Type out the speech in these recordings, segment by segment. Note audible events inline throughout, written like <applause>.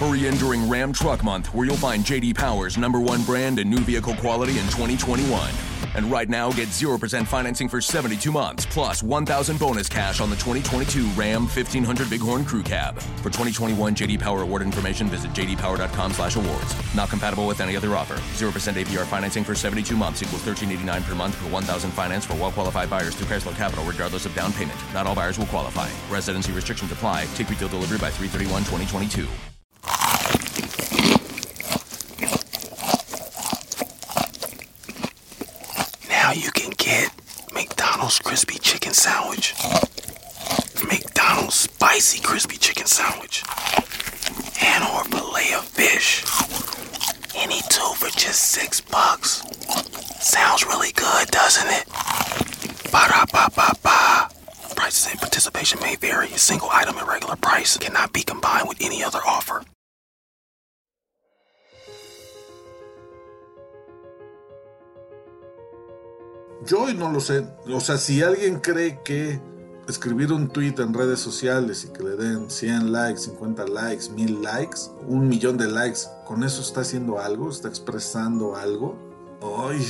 Hurry in during Ram Truck Month, where you'll find JD Power's number one brand and new vehicle quality in 2021. And right now, get 0% financing for 72 months, plus 1,000 bonus cash on the 2022 Ram 1500 Bighorn Crew Cab. For 2021 JD Power award information, visit jdpower.com slash awards. Not compatible with any other offer. 0% APR financing for 72 months equals 1389 per month per 1,000 finance for well-qualified buyers through Chrysler Capital, regardless of down payment. Not all buyers will qualify. Residency restrictions apply. Take retail delivery by 331 2022. Now you can get McDonald's crispy chicken sandwich, McDonald's spicy crispy chicken sandwich, and or fillet of fish. Any two for just six bucks. Sounds really good, doesn't it? Ba da ba ba ba. Prices and participation may vary. A single item at regular price cannot be combined with any other offer. Yo no lo sé. O sea, si alguien cree que escribir un tweet en redes sociales y que le den 100 likes, 50 likes, 1000 likes, un millón de likes, con eso está haciendo algo, está expresando algo. Ay,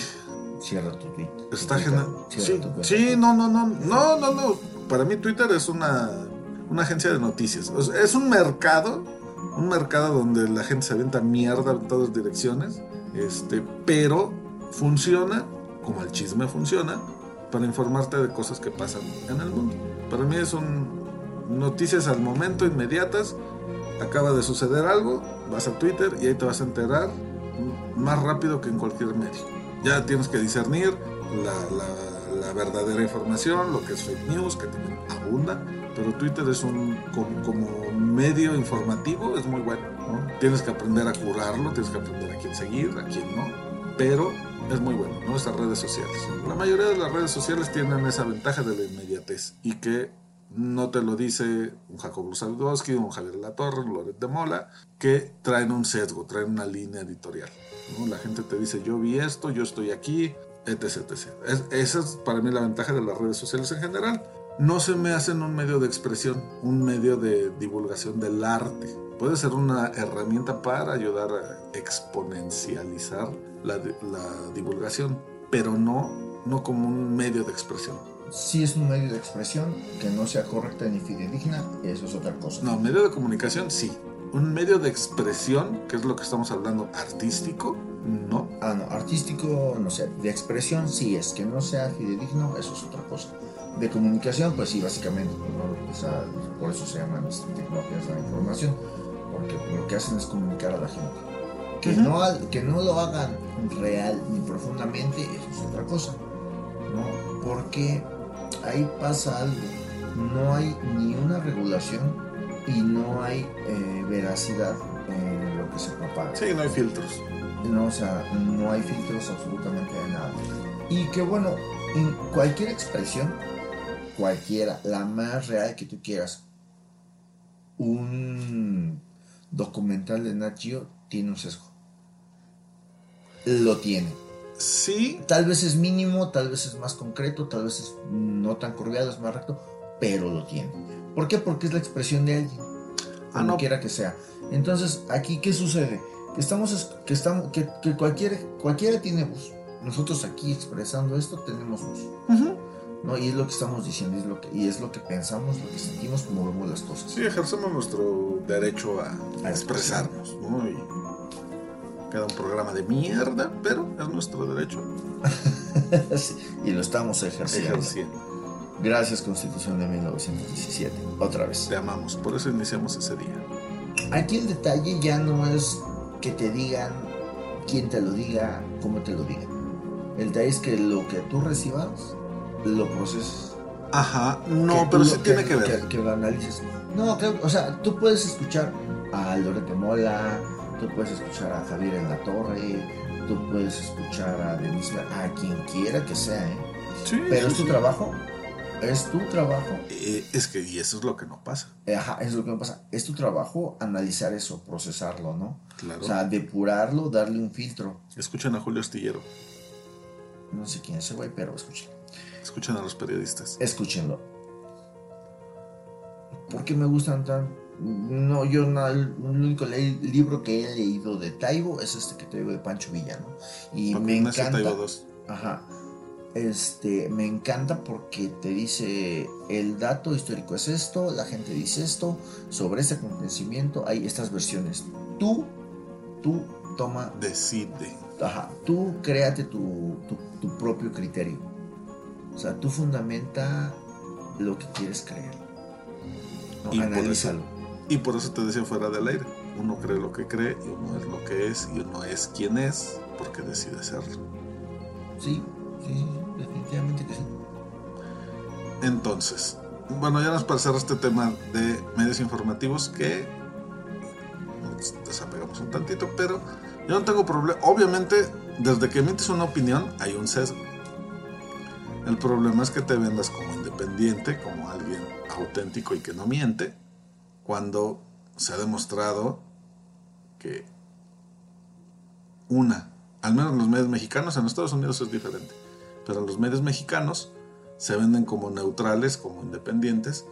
Cierra tu tweet. está generando. Sí, sí, no, no, no, no, no, no. Para mí Twitter es una, una agencia de noticias. O sea, es un mercado, un mercado donde la gente se avienta mierda en todas direcciones, este, pero funciona como el chisme funciona para informarte de cosas que pasan en el mundo. Para mí son noticias al momento, inmediatas. Acaba de suceder algo, vas a Twitter y ahí te vas a enterar más rápido que en cualquier medio. Ya tienes que discernir la, la- la verdadera información, lo que es fake news, que también abunda, pero Twitter es un como, como medio informativo, es muy bueno. ¿no? Tienes que aprender a curarlo, tienes que aprender a quién seguir, a quién no, pero es muy bueno, ¿no? Estas redes sociales. La mayoría de las redes sociales tienen esa ventaja de la inmediatez y que no te lo dice un Jacobo Saludowski, un Javier Latorre, un Loret de Mola, que traen un sesgo, traen una línea editorial. La gente te dice, yo vi esto, yo estoy aquí, etc. etc. Es- esa es para mí la ventaja de las redes sociales en general. No se me hacen un medio de expresión, un medio de divulgación del arte. Puede ser una herramienta para ayudar a exponencializar la, la divulgación, pero no, no como un medio de expresión. Si es un medio de expresión que no sea correcta ni fidedigna, eso es otra cosa. No, medio de comunicación sí. Un medio de expresión, que es lo que estamos hablando, artístico, no. Ah, no, artístico, no sé, de expresión sí es, que no sea fidedigno, eso es otra cosa. De comunicación, pues sí, básicamente, ¿no? O sea, por eso se llaman tecnologías de la información, porque lo que hacen es comunicar a la gente. Que, Ujú. no, ha- que no lo hagan real ni profundamente, eso es otra cosa, ¿no? Porque ahí pasa algo, no hay ni una regulación y no hay eh, veracidad en lo que se propaga. Sí, no hay filtros. No, o sea, no hay filtros absolutamente de nada. Y que bueno, en cualquier expresión, cualquiera, la más real que tú quieras, un documental de Nat Geo tiene un sesgo. Lo tiene. Sí, Tal vez es mínimo, tal vez es más concreto, tal vez es no tan curviado, es más recto, pero lo tiene. ¿Por qué? Porque es la expresión de alguien, Ah, como no. quiera que sea. Entonces, aquí, ¿qué sucede? Que estamos, es- que estamos, que, que cualquiera, cualquiera tiene voz. Nosotros aquí expresando esto tenemos voz, Ujú. ¿no? Y es lo que estamos diciendo, es lo que, y es lo que pensamos, lo que sentimos, como vemos las cosas. sí, ejercemos nuestro derecho a, a expresarnos, ¿no? Y queda un programa de mierda, pero es nuestro derecho <laughs> Sí, y lo estamos ejerciendo. ejerciendo. Gracias Constitución de 1917. Otra vez. Te amamos, por eso iniciamos ese día. Aquí el detalle ya no es que te digan, quién te lo diga, cómo te lo digan. El detalle es que lo que tú recibas, lo proceses. Ajá, no, pero sí tiene que ver. Que, que lo analices. No, claro, o sea, tú puedes escuchar a Lorete Mola, tú puedes escuchar a Javier en la Torre, tú puedes escuchar a Denise, a quien quiera que sea, ¿eh? Sí, Pero es tu sí. trabajo, es tu trabajo Eh, es que, y eso es lo que no pasa, Eh, Ajá, eso es lo que me pasa. Es tu trabajo analizar eso, procesarlo, ¿no? claro. O sea, depurarlo, darle un filtro. Escuchen a Julio Astillero, No sé quién es ese güey, pero escuchen a los periodistas. Escúchenlo. ¿Por qué me gustan tan? No, yo no, el único le- libro que he leído de Taibo es este que te digo de Pancho Villa, ¿no? Y me encanta. Taibo dos. Ajá. Este, me encanta porque te dice el dato histórico es esto, la gente dice esto, sobre este acontecimiento hay estas versiones. Tú, tú toma, Decide. ajá, tú créate tu, tu, tu propio criterio. O sea, tú fundamenta lo que quieres creer. ¿no? Y Analízalo. Y por eso te decía fuera del aire. Uno cree lo que cree y uno es lo que es y uno es quien es porque decide serlo. Sí, sí, definitivamente que sí. Entonces, bueno, ya nos cerrar este tema de medios informativos que nos desapegamos un tantito, pero yo no tengo problema. Obviamente, desde que emites una opinión hay un sesgo. El problema es que te vendas como independiente, como alguien auténtico y que no miente, cuando se ha demostrado que una, al menos en los medios mexicanos, en Estados Unidos es diferente, pero los medios mexicanos se venden como neutrales, como independientes,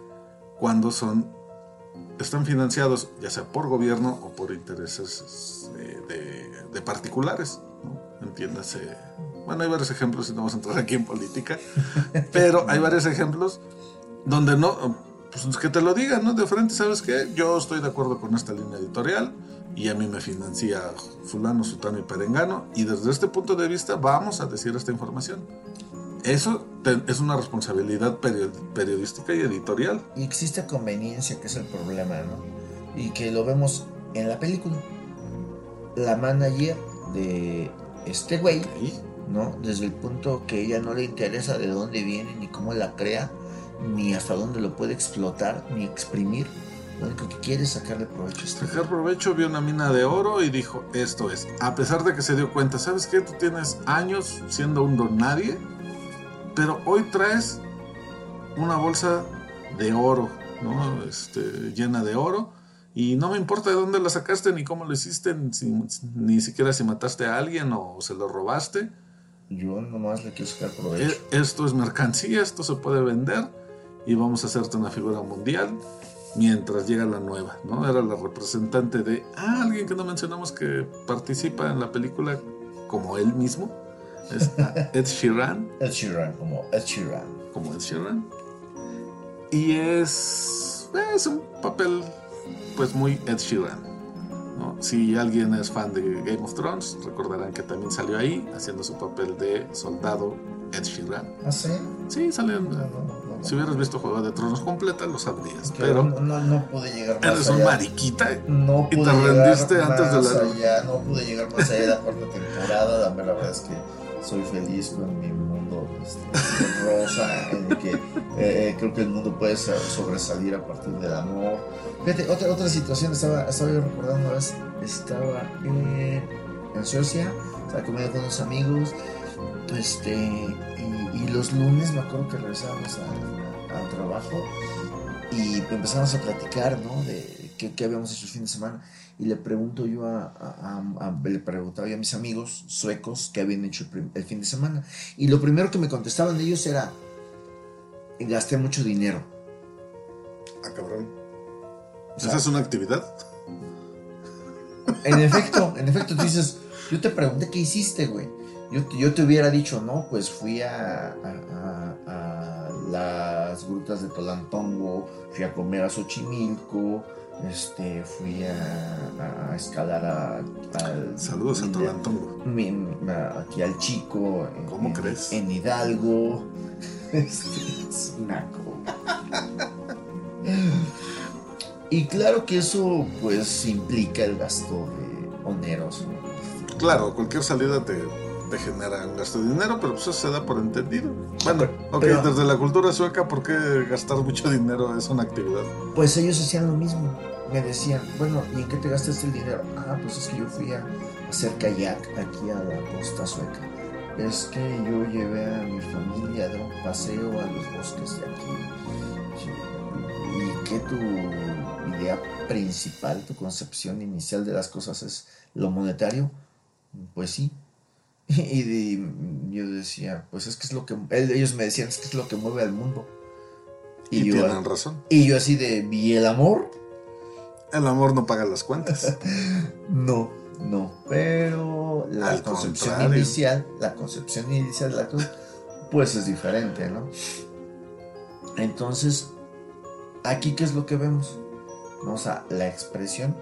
cuando son están financiados ya sea por gobierno o por intereses eh, de, de particulares, ¿no? Entiéndase. Bueno, hay varios ejemplos y no vamos a entrar aquí en política, <laughs> pero hay varios ejemplos donde no, pues que te lo digan, ¿no? De frente, ¿sabes qué? Yo estoy de acuerdo con esta línea editorial y a mí me financia fulano, sutano y perengano y desde este punto de vista vamos a decir esta información. Eso te- es una responsabilidad perio- periodística y editorial. Y existe conveniencia, que es el problema, ¿no? Y que lo vemos en la película. La manager de este güey, ¿no? Desde el punto que ella no le interesa de dónde viene, ni cómo la crea, ni hasta dónde lo puede explotar, ni exprimir. Lo único que quiere es sacarle provecho a este. Sacar provecho, vio una mina de oro y dijo, esto es. A pesar de que se dio cuenta, ¿sabes qué? Tú tienes años siendo un don nadie, pero hoy traes una bolsa de oro, ¿no? Este, llena de oro. Y no me importa de dónde la sacaste, ni cómo lo hiciste, ni, si- ni siquiera si mataste a alguien o se lo robaste. Yo nomás le quiero sacar provecho. E- Esto es mercancía, esto se puede vender y vamos a hacerte una figura mundial mientras llega la nueva, ¿no? Era la representante de ah, alguien que no mencionamos que participa en la película como él mismo, es <laughs> Ed Sheeran, Ed Sheeran, como Ed Sheeran. como Ed Sheeran. Y es, es un papel pues muy Ed Sheeran. ¿no? Si alguien es fan de Game of Thrones, recordarán que también salió ahí haciendo su papel de soldado Ed Sheeran. ¿Ah, sí? Sí, no, no, no. Si hubieras visto Juego de Tronos completa, lo sabrías. Pero no, no, no pude llegar más eres un allá. mariquita. No Y pude te llegar rendiste antes de la- allá, no pude llegar más allá de la cuarta temporada. La verdad es que soy feliz con mi mundo este, rosa, en el que eh, eh, creo que el mundo puede so- sobresalir a partir del amor. Fíjate, otra, otra situación, estaba, estaba yo recordando una vez, estaba en, en Suecia, estaba comiendo con unos amigos, este, y, y los lunes me acuerdo que regresábamos al trabajo y empezamos a platicar, ¿no? De qué, qué habíamos hecho el fin de semana. Y le pregunto yo a, a- a- a- le preguntaba yo a mis amigos suecos qué habían hecho el, fin de semana. Y lo primero que me contestaban ellos era, gasté mucho dinero. Ah, cabrón. O sea, ¿Esa es una actividad? En efecto, en efecto, tú dices, yo te pregunté qué hiciste, güey. Yo, te- yo te hubiera dicho, no, pues fui a, a- a- a las grutas de Tolantongo, fui a comer a Xochimilco, este, fui a, a escalar a, al... Saludos a Tolantongo. mi- aquí al chico. en- ¿Cómo en- crees? En Hidalgo. Este, <laughs> es naco. Y claro que eso pues implica el gasto de oneroso. Claro, cualquier salida te, te genera un gasto de dinero, pero pues eso se da por entendido. Bueno, ok, Pero- desde la cultura sueca, ¿por qué gastar mucho dinero es una actividad? Pues ellos hacían lo mismo. Me decían, bueno, ¿y en qué te gastaste el dinero? Ah, pues es que yo fui a hacer kayak aquí a la costa sueca. Es que yo llevé a mi familia a dar un paseo a los bosques de aquí. Y que tu idea principal, tu concepción inicial de las cosas es lo monetario, pues sí. <laughs> Y de- yo decía, pues es que es lo que ellos me decían, es que es lo que mueve al mundo. Y, yo, tienen razón. y yo así de, ¿y el amor? El amor no paga las cuentas. <laughs> No, no. Pero la Al concepción contrario. inicial, la concepción inicial de la cruz, pues es diferente, ¿no? Entonces, aquí qué es lo que vemos? O sea, la expresión.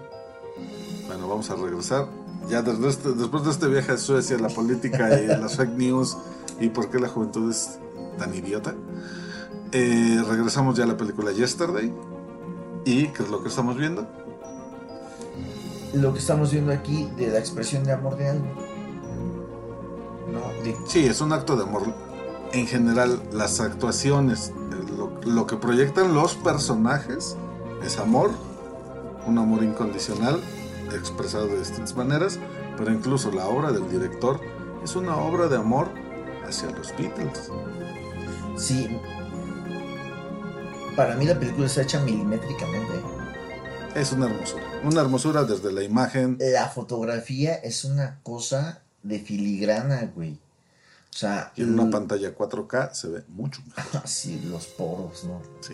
Bueno, vamos a regresar. Ya este- después de este viaje a Suecia, la política y <laughs> las fake news y por qué la juventud es tan idiota, eh, regresamos ya a la película Yesterday. ¿Y qué es lo que estamos viendo? Lo que estamos viendo aquí de la expresión de amor de algo. ¿No? De Sí, es un acto de amor. En general, las actuaciones, eh, lo, lo que proyectan los personajes es amor, un amor incondicional, expresado de distintas maneras, pero incluso la obra del director es una obra de amor hacia los Beatles. Sí. Para mí la película está hecha milimétricamente. Es una hermosura. Una hermosura desde la imagen. La fotografía es una cosa de filigrana, güey. O sea, Y en una pantalla 4K se ve mucho mejor. <laughs> Sí, los poros, ¿no? Sí.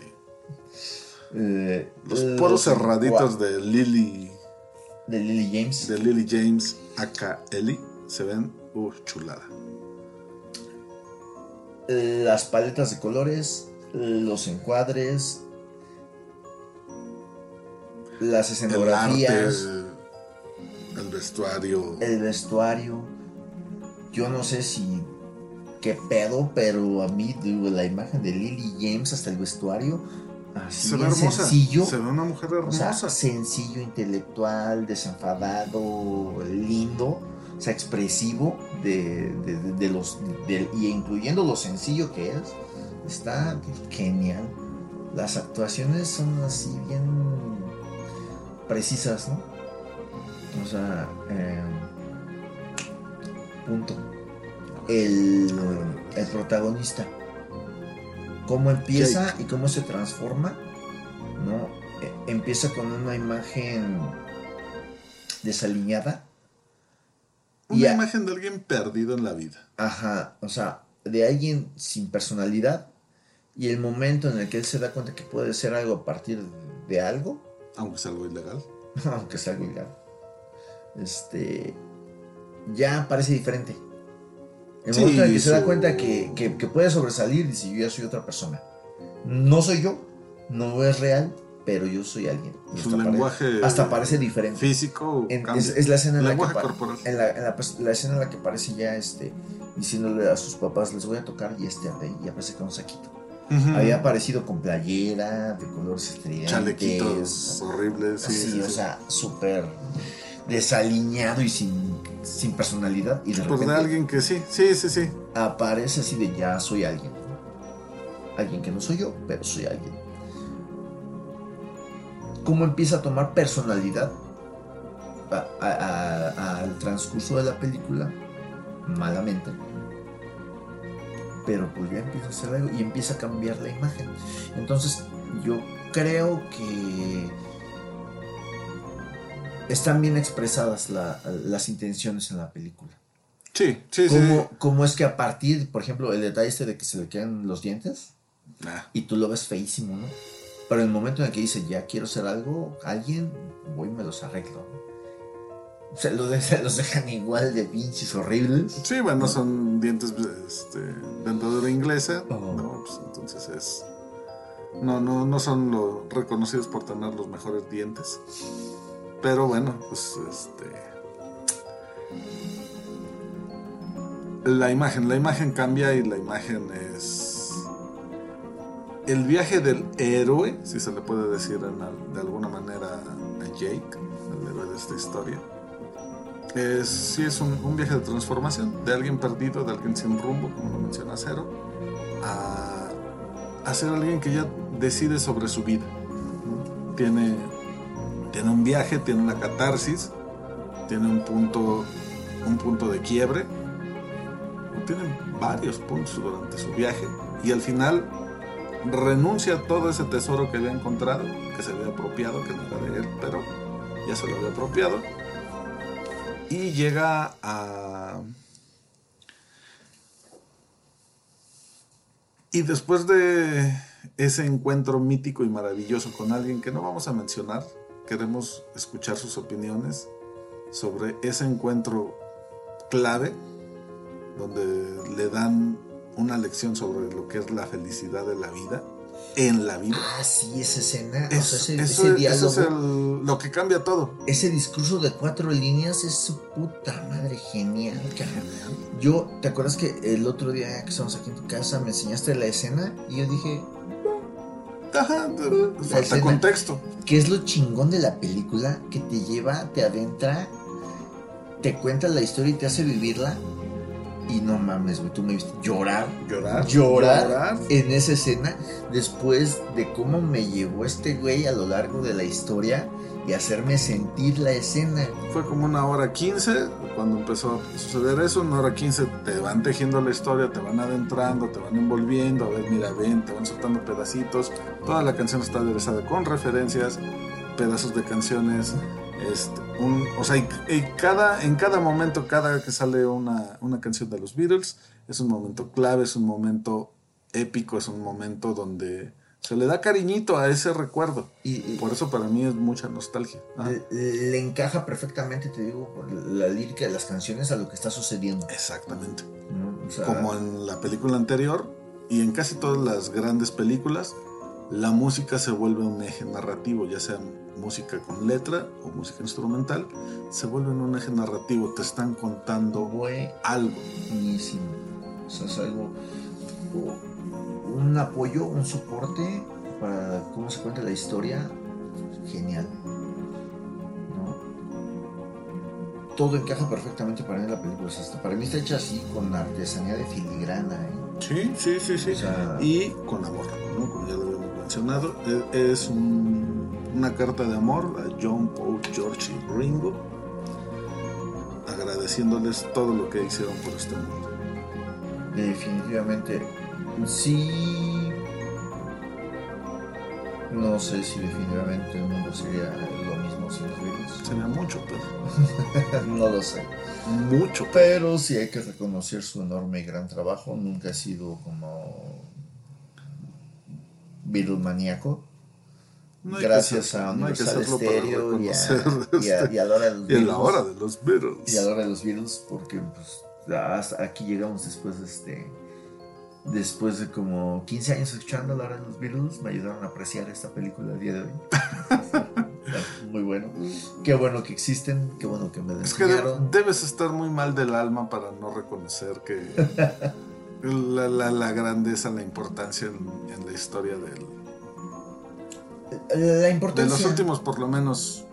Eh, Los poros cerraditos de Lily, de Lily James. de Lily James, aka Ellie, se ven uh, chulada. Las paletas de colores, los encuadres, las El arte, escenografías, el vestuario. el vestuario. Yo no sé si qué pedo, pero a mí la imagen de Lily James hasta el vestuario, así se ve en hermosa. sencillo. Se ve una mujer O sea, hermosa. sencillo, intelectual, desenfadado, lindo, o sea, expresivo de, de- de- de los y incluyendo lo sencillo que es, está genial. Las actuaciones son así bien precisas, ¿no? O sea, eh, punto. El, el protagonista, cómo empieza y cómo se transforma, ¿no? Eh, empieza con una imagen desaliñada. Una y imagen de alguien perdido en la vida. Ajá, o sea, de alguien sin personalidad y el momento en el que él se da cuenta que puede ser algo a partir de algo, Aunque es algo ilegal. <laughs> aunque sea algo ilegal, este, ya parece diferente. El Sí, momento en el que se da cuenta que, que- que puede sobresalir, dice, yo ya soy otra persona. No soy yo, no es real, pero yo soy alguien. Y Su lenguaje hasta parece diferente. físico En- es, es la escena en la, que corporal. en la, en la la escena en la que aparece ya este diciéndole a sus papás les voy a tocar y este arde y aparece con un saquito. Ujú. Había aparecido con playera de colores estridentes. Chalequitos horribles. Sí, así, sí, o sí. sea, súper desaliñado y sin, sin personalidad. Y de Pues de repente alguien que sí, sí, sí, sí. aparece así de ya soy alguien. Alguien que no soy yo, pero soy alguien. ¿Cómo empieza a tomar personalidad al transcurso de la película? Malamente. Pero pues ya empieza a hacer algo y empieza a cambiar la imagen. Entonces yo creo que están bien expresadas la- las intenciones en la película. Sí, sí, sí. ¿Cómo, cómo es que a partir, por ejemplo, el detalle este de que se le quedan los dientes Ah, y tú lo ves feísimo, ¿no? Pero en el momento en el que dice, ya quiero hacer algo, alguien, voy y me los arreglo. ¿no? O sea, los, de- los dejan igual de pinches horribles. Sí, bueno, son dientes este, de dentadura inglesa. Oh. No, pues entonces es. No, no, no son lo reconocidos por tener los mejores dientes. Pero bueno, pues este. La imagen, la imagen cambia y la imagen es. El viaje del héroe, si se le puede decir de alguna manera a Jake, el héroe de esta historia. Es, sí, es un, viaje de transformación de alguien perdido, de alguien sin rumbo, como lo menciona Cero, a, a ser alguien que ya decide sobre su vida. Tiene, tiene un viaje, tiene una catarsis, tiene un punto, un punto de quiebre, tiene varios puntos durante su viaje, y al final renuncia a todo ese tesoro que había encontrado, que se había apropiado, que no era de él, pero ya se lo había apropiado. Y llega a... Y después de ese encuentro mítico y maravilloso con alguien que no vamos a mencionar, queremos escuchar sus opiniones sobre ese encuentro clave donde le dan una lección sobre lo que es la felicidad de la vida en la vida. Ah, sí, esa escena. Es- o sea, ese, eso, ese eso diálogo. es el- lo que cambia todo. Ese discurso de cuatro líneas es su puta madre genial, cabrón. Yo, ¿te acuerdas que el otro día que estábamos aquí en tu casa me enseñaste la escena? Y yo dije, Ajá, falta escena. contexto. ¿qué es lo chingón de la película? Que te lleva, te adentra, te cuenta la historia y te hace vivirla. Y no mames, güey, tú me viste llorar, Llorar. llorar, en esa escena después de cómo me llevó este güey a lo largo de la historia y hacerme sentir la escena. Fue como una hora 15 cuando empezó a suceder eso. Una hora 15 te van tejiendo la historia, te van adentrando, te van envolviendo. A ver, mira, ven, te van soltando pedacitos. Toda la canción está aderezada con referencias, pedazos de canciones. Este, un, o sea, y, cada, en cada momento, cada que sale una, una canción de los Beatles, es un momento clave, es un momento épico, es un momento donde se le da cariñito a ese recuerdo. Y, y- Por eso para mí es mucha nostalgia. Ajá. le, le encaja perfectamente, te digo, por la lírica de las canciones a lo que está sucediendo. Exactamente. ¿no? O sea, Como en la película anterior y en casi todas las grandes películas, la música se vuelve un eje narrativo, ya sea música con letra o música instrumental, se vuelve un eje narrativo, te están contando algo. buenísimo. O sea, es algo, un apoyo, un soporte para cómo se cuenta la historia. Genial. ¿No? Todo encaja perfectamente para mí en la película. O sea, hasta para mí está hecha así con artesanía de filigrana. ¿eh? Sí, sí, sí, sí. O sea, Y con amor, ¿no? como ya lo habíamos mencionado, e- es un- una carta de amor a John, Paul, George y Ringo, agradeciéndoles todo lo que hicieron por este mundo. Definitivamente. Sí. No sé si definitivamente el mundo sería lo mismo sin los Beatles. Sería mucho, pero <laughs> no lo sé. mucho. Pero sí hay que reconocer su enorme y gran trabajo. Nunca ha sido como. No hay que Gracias ser- a no Universal para Stereo y a, y, a, este, y a la hora de los Y en Beatles. la hora de los Beatles. Y a la hora de los Beatles, porque pues, hasta aquí llegamos después de este. Después de como 15 años escuchando la hora de los Beatles, me ayudaron a apreciar esta película el día de hoy. <laughs> Muy bueno. Qué bueno que existen, qué bueno que me la Es que de- enseñaron. debes estar muy mal del alma para no reconocer que <laughs> la, la- la grandeza, la importancia en, en la historia del, La de importancia. los últimos, por lo menos,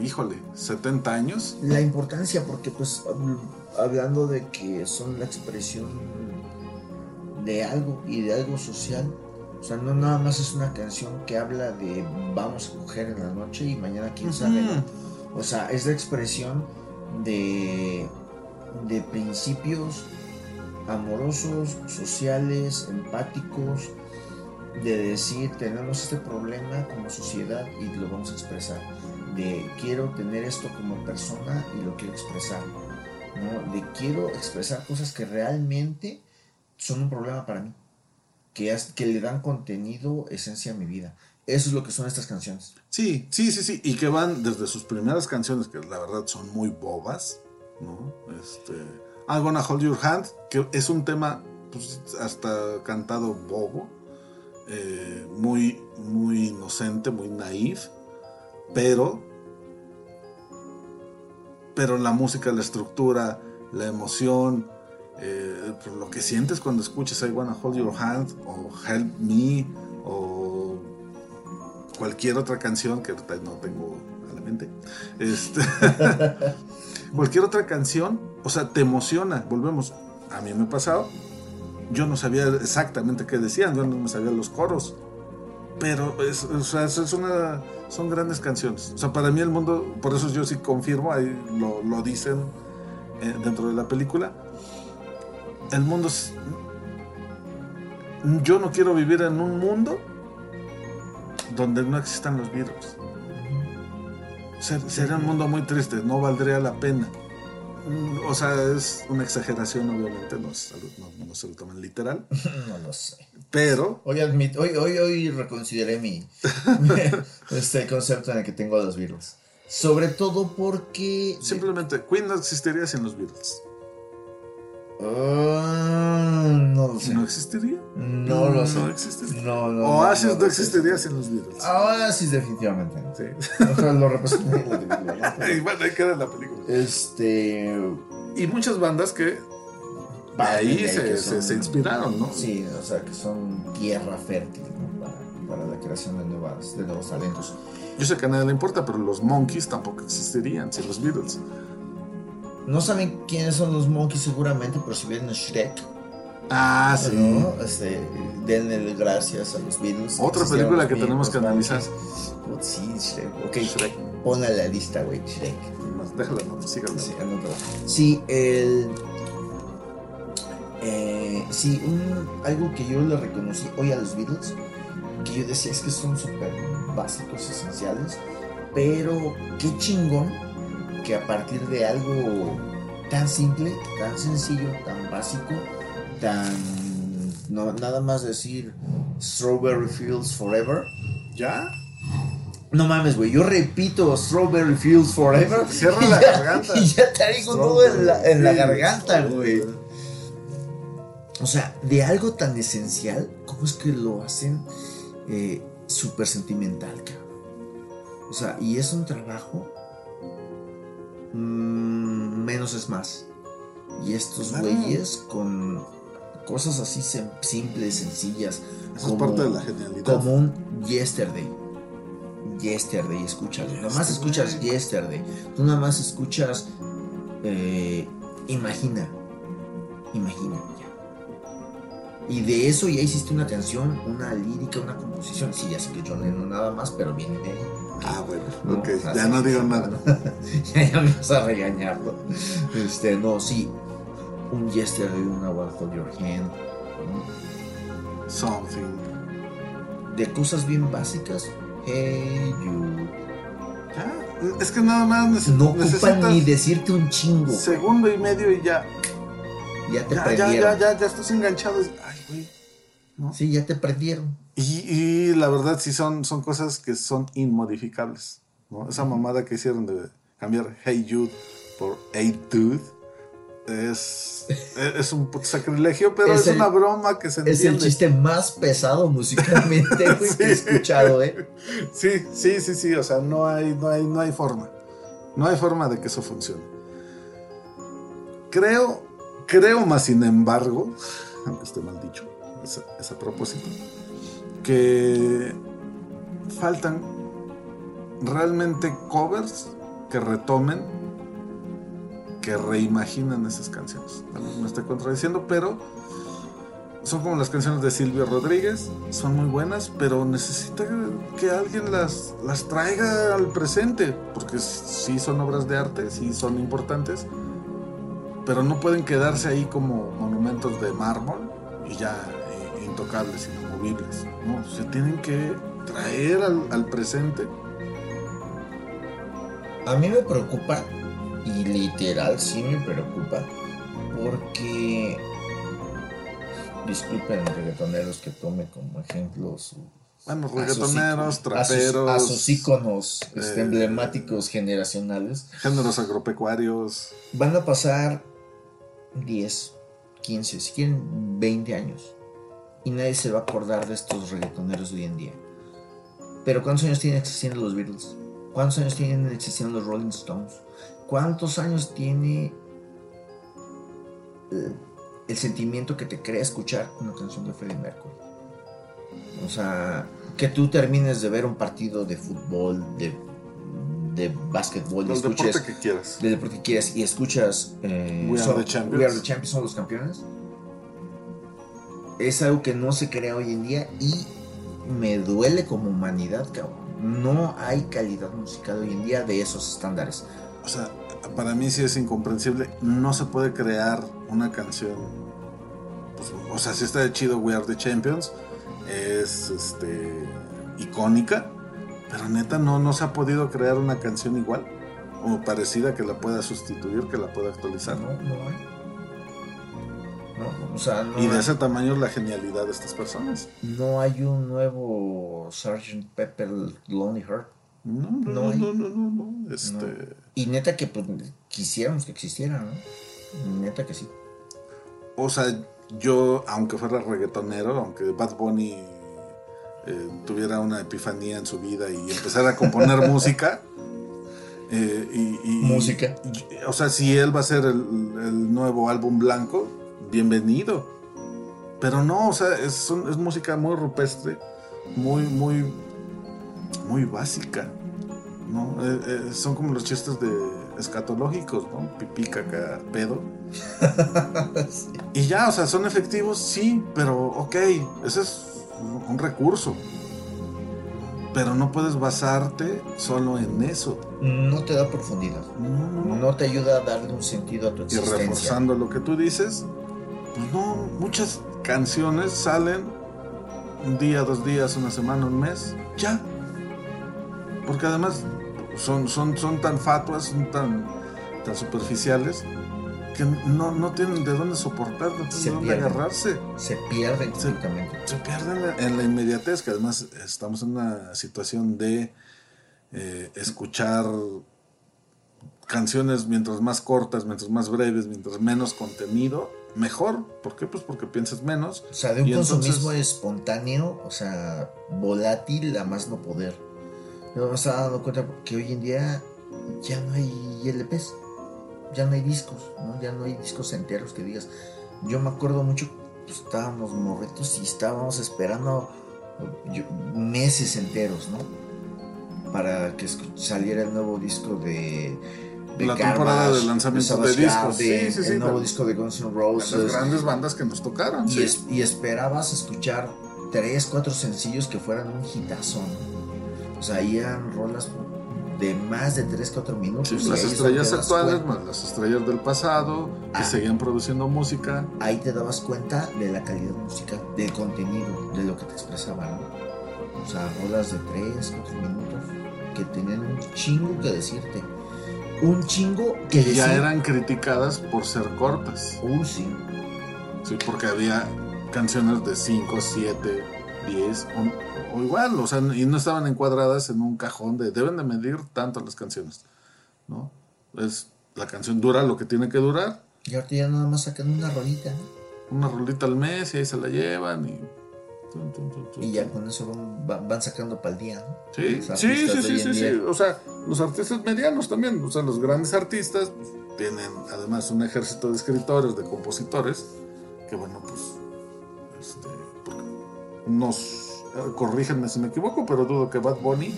híjole, 70 años. La importancia, porque pues habl- hablando de que son la expresión de algo y de algo social. O sea, no nada más es una canción que habla de vamos a coger en la noche y mañana quién sabe. O sea, es la expresión de, de principios amorosos, sociales, empáticos, de decir tenemos este problema como sociedad y lo vamos a expresar. De quiero tener esto como persona y lo quiero expresar. ¿no? De quiero expresar cosas que realmente son un problema para mí. Que, le dan contenido, esencia a mi vida. Eso es lo que son estas canciones. Sí, sí, sí, sí. Y que van desde sus primeras canciones, que la verdad son muy bobas, ¿no? Este. I'm gonna hold your hand, que es un tema pues, hasta cantado bobo, eh, muy, muy inocente, muy naif, pero. Pero la música, la estructura, la emoción, eh, pues, lo que sientes cuando escuchas I wanna hold your hand, o Help Me, o cualquier otra canción que no tengo a la mente. Este, <laughs> cualquier otra canción, o sea, te emociona. Volvemos. A mí me ha pasado. Yo no sabía exactamente qué decían, yo no me sabía los coros. Pero es, o sea, es una, son grandes canciones. O sea, para mí el mundo, por eso yo sí confirmo, ahí lo, lo dicen eh, dentro de la película. El mundo. Yo no quiero vivir en un mundo donde no existan los virus. Ser- sería un mundo muy triste, no valdría la pena. o sea, es una exageración, obviamente, no, no- no se lo toman literal, <laughs> No lo sé. pero Hoy, admit- hoy, hoy, hoy reconsideré mi <laughs> <laughs> este concepto en el que tengo a los Beatles. Sobre todo porque. simplemente Queen no existiría sin los Beatles. Ah, no lo sé. ¿No existiría? No lo sé. No existiría. No, no. Oasis no, existiría sin los Beatles. Ahora sí, definitivamente. no. Sí. O sea, lo representan en la <laughs> película, ¿no? y bueno, ahí queda la película. Este. Y muchas bandas que de ahí se- son- se inspiraron, ¿no? Sí, o sea, que son tierra fértil ¿no? para, para la creación de, nuevas, de nuevos talentos. Yo sé que a nadie le importa, pero los Monkeys tampoco existirían sin los Beatles. No saben quiénes son los monkeys seguramente, pero si ven Shrek, Ah, ¿no? Este, denle gracias a los Beatles. Otra película que tenemos que analizar. Oh, sí, Shrek. Ok, Shrek. pon a la lista, güey, Shrek. Déjala, no, síganla. Sí. Sí, el. eh, sí, un- algo que yo le reconocí hoy a los Beatles, que yo decía es que son súper básicos, esenciales, pero qué chingón que a partir de algo tan simple, tan sencillo, tan básico, tan. No, nada más decir Strawberry Fields Forever. ¿Ya? No mames, güey, yo repito Strawberry Fields Forever. <laughs> Cierra la ya- garganta. Y ya traigo un nudo en la, en la garganta, güey. O sea, de algo tan esencial, ¿cómo es que lo hacen eh, súper sentimental, cabrón? O sea, y es un trabajo. Mm, menos es más. Y estos güeyes con cosas así simples, sencillas. Esa es parte de la genialidad. Como un yesterday. Yesterday, escúchalo. Nada más escuchas yesterday. Tú nada más escuchas. eh, imagina. Imagina. Y de eso ya hiciste una canción, una lírica, una composición. Sí, ya sé que John Lennon nada más, pero viene de ahí. Ah, bueno, No, ok, así <laughs> ya no digo nada. ya, ya me vas a regañarlo. Este, no, sí. Un yesterday, una One Hold Your Hand. ¿no? Something. De cosas bien básicas. Hey, you. Ya, es que nada más neces- No ocupan necesitas ni decirte un chingo. segundo y medio y ya. Ya te Ya, ya, ya, ya, ya estás enganchado. Ay, güey. ¿No? Sí, ya te prendieron. Y, y la verdad sí son, son cosas que son inmodificables. ¿no? Esa mamada que hicieron de cambiar Hey Jude por Hey Dude es, es un sacrilegio, pero Es es, el- una broma que se Es el entiende. chiste más pesado musicalmente güey, que he <laughs> escuchado, ¿eh? Sí, sí, sí, sí. O sea, no hay, no hay, no hay forma. No hay forma de que eso funcione. Creo, creo más sin embargo, <laughs> aunque esté mal dicho, es, a propósito, que faltan realmente covers que retomen, que reimaginen esas canciones. Me estoy contradiciendo, pero son como las canciones de Silvio Rodríguez, son muy buenas, pero necesita que alguien las, las traiga al presente, porque sí son obras de arte, sí son importantes, pero no pueden quedarse ahí como monumentos de mármol y ya intocables, inamovibles. No, se tienen que traer al, al presente. A mí me preocupa, y literal sí me preocupa, porque. Disculpen reggaetoneros que tome como ejemplos. Bueno, a sus reggaetoneros, traperos, A sus, a sus íconos este, eh, emblemáticos generacionales. géneros agropecuarios. Van a pasar 10, 15, si quieren 20 años. Y nadie se va a acordar de estos reggaetoneros de hoy en día. Pero ¿cuántos años tienen existiendo los Beatles? ¿Cuántos años tienen existiendo los Rolling Stones? ¿Cuántos años tiene eh, el sentimiento que te crea escuchar una canción de Freddie Mercury? O sea, que tú termines de ver un partido de fútbol, de, de básquetbol, y El escuches deporte que quieras. del deporte que quieras y escuchas eh, We Are son- the Champions. We Are the Champions, son los campeones es algo que no se crea hoy en día y me duele como humanidad cabrón no hay calidad musical hoy en día de esos estándares O sea, para mí sí es incomprensible. No se puede crear una canción. pues, o sea, sí está chido We Are the Champions. Es este icónica. Pero neta, no, no se ha podido crear una canción igual. o parecida que la pueda sustituir, que la pueda actualizar. No, no hay. No, o sea, no y de hay, ese tamaño es la genialidad de estas personas. no hay un nuevo Sgt. Pepper Lonely Heart. No, no, No no, hay. no, no, no, Este. Y neta que pues, quisiéramos que existiera, ¿no? Neta que sí. O sea, yo, aunque fuera reggaetonero, aunque Bad Bunny eh, tuviera una epifanía en su vida y empezara a componer <laughs> música, eh, y, y- Música. y- o sea, si él va a ser el, el nuevo álbum blanco, bienvenido. Pero no, o sea, es, música muy rupestre, muy, muy, muy básica. ¿no? Eh, eh, son como los chistes de escatológicos, ¿no? Pipí, caca, pedo. <laughs> Y ya, o sea, son efectivos, sí, pero ok, ese es un- recurso. Pero no puedes basarte solo en eso. No te da profundidad. No, no, no. No te ayuda a darle un sentido a tu Y existencia. reforzando lo que tú dices, pues no, muchas canciones salen un día, dos días, una semana, un mes, ya. Porque además son, son, son tan fatuas, son tan, tan superficiales, que no, no tienen de dónde soportar, no tienen Se de dónde pierden. agarrarse. Se pierden Se- completamente. Se pierden en la, en la inmediatez, que además estamos en una situación de eh, escuchar canciones mientras más cortas, mientras más breves, mientras menos contenido, mejor. ¿Por qué? Pues porque piensas menos. O sea, de un Y entonces- consumismo espontáneo, o sea, volátil a más no poder. Yo me estaba dando cuenta que hoy en día ya no hay LPs, ya no hay discos, ¿no? Ya no hay discos enteros que digas. Yo me acuerdo mucho, pues, estábamos morretos y estábamos esperando meses enteros, ¿no? Para que saliera el nuevo disco de... de La temporada de lanzamiento Savage de discos. Garden, Sí, sí, sí, el nuevo de- disco de Guns N' Las Roses. grandes bandas que nos tocaron. Y, es- y esperabas escuchar tres, cuatro sencillos que fueran un hitazo. O sea, ahí eran rolas de más de 3, 4 minutos. Sí, las estrellas actuales cuenta- más las estrellas del pasado que Ah. seguían produciendo música. Ahí te dabas cuenta de la calidad musical, del contenido, de lo que te expresaba, ¿no? O sea, rolas de 3, 4 minutos que tenían un chingo que decirte. Un chingo que Y ya eran criticadas por ser cortas. Uy, sí. Sí, porque había canciones de 5, 7, 10 o, igual, o sea, y no estaban encuadradas en un cajón de deben de medir tanto las canciones, ¿no? Es la canción dura lo que tiene que durar, Y ahorita ya nada más sacan una rolita. una rolita al mes y ahí se la llevan y tun, tun, tun, tun, Y ya con eso van, sacando para el día, ¿no? Sí, sí, sí, sí, sí, o sea, los artistas medianos también, o sea, los grandes artistas pues, tienen además un ejército de escritores, de compositores, que bueno, pues, este, nos, eh, corríjanme si me equivoco, pero dudo que Bad Bunny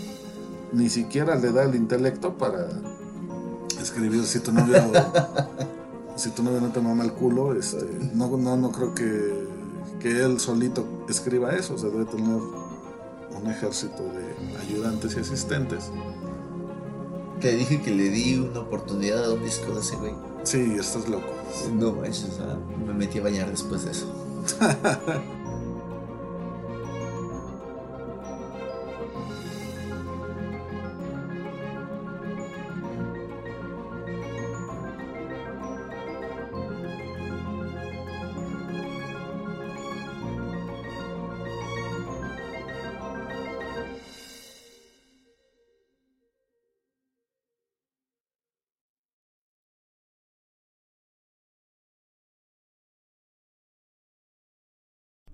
ni siquiera le da el intelecto para escribir si tu novio, <laughs> si tu novio no te mama el culo, este, no, no, no creo que, que él solito escriba eso, o sea, debe tener un ejército de ayudantes y asistentes. Te dije que le di una oportunidad a un disco de ese güey. Sí, estás loco. No manches, o sea, me metí a bañar después de eso. <laughs>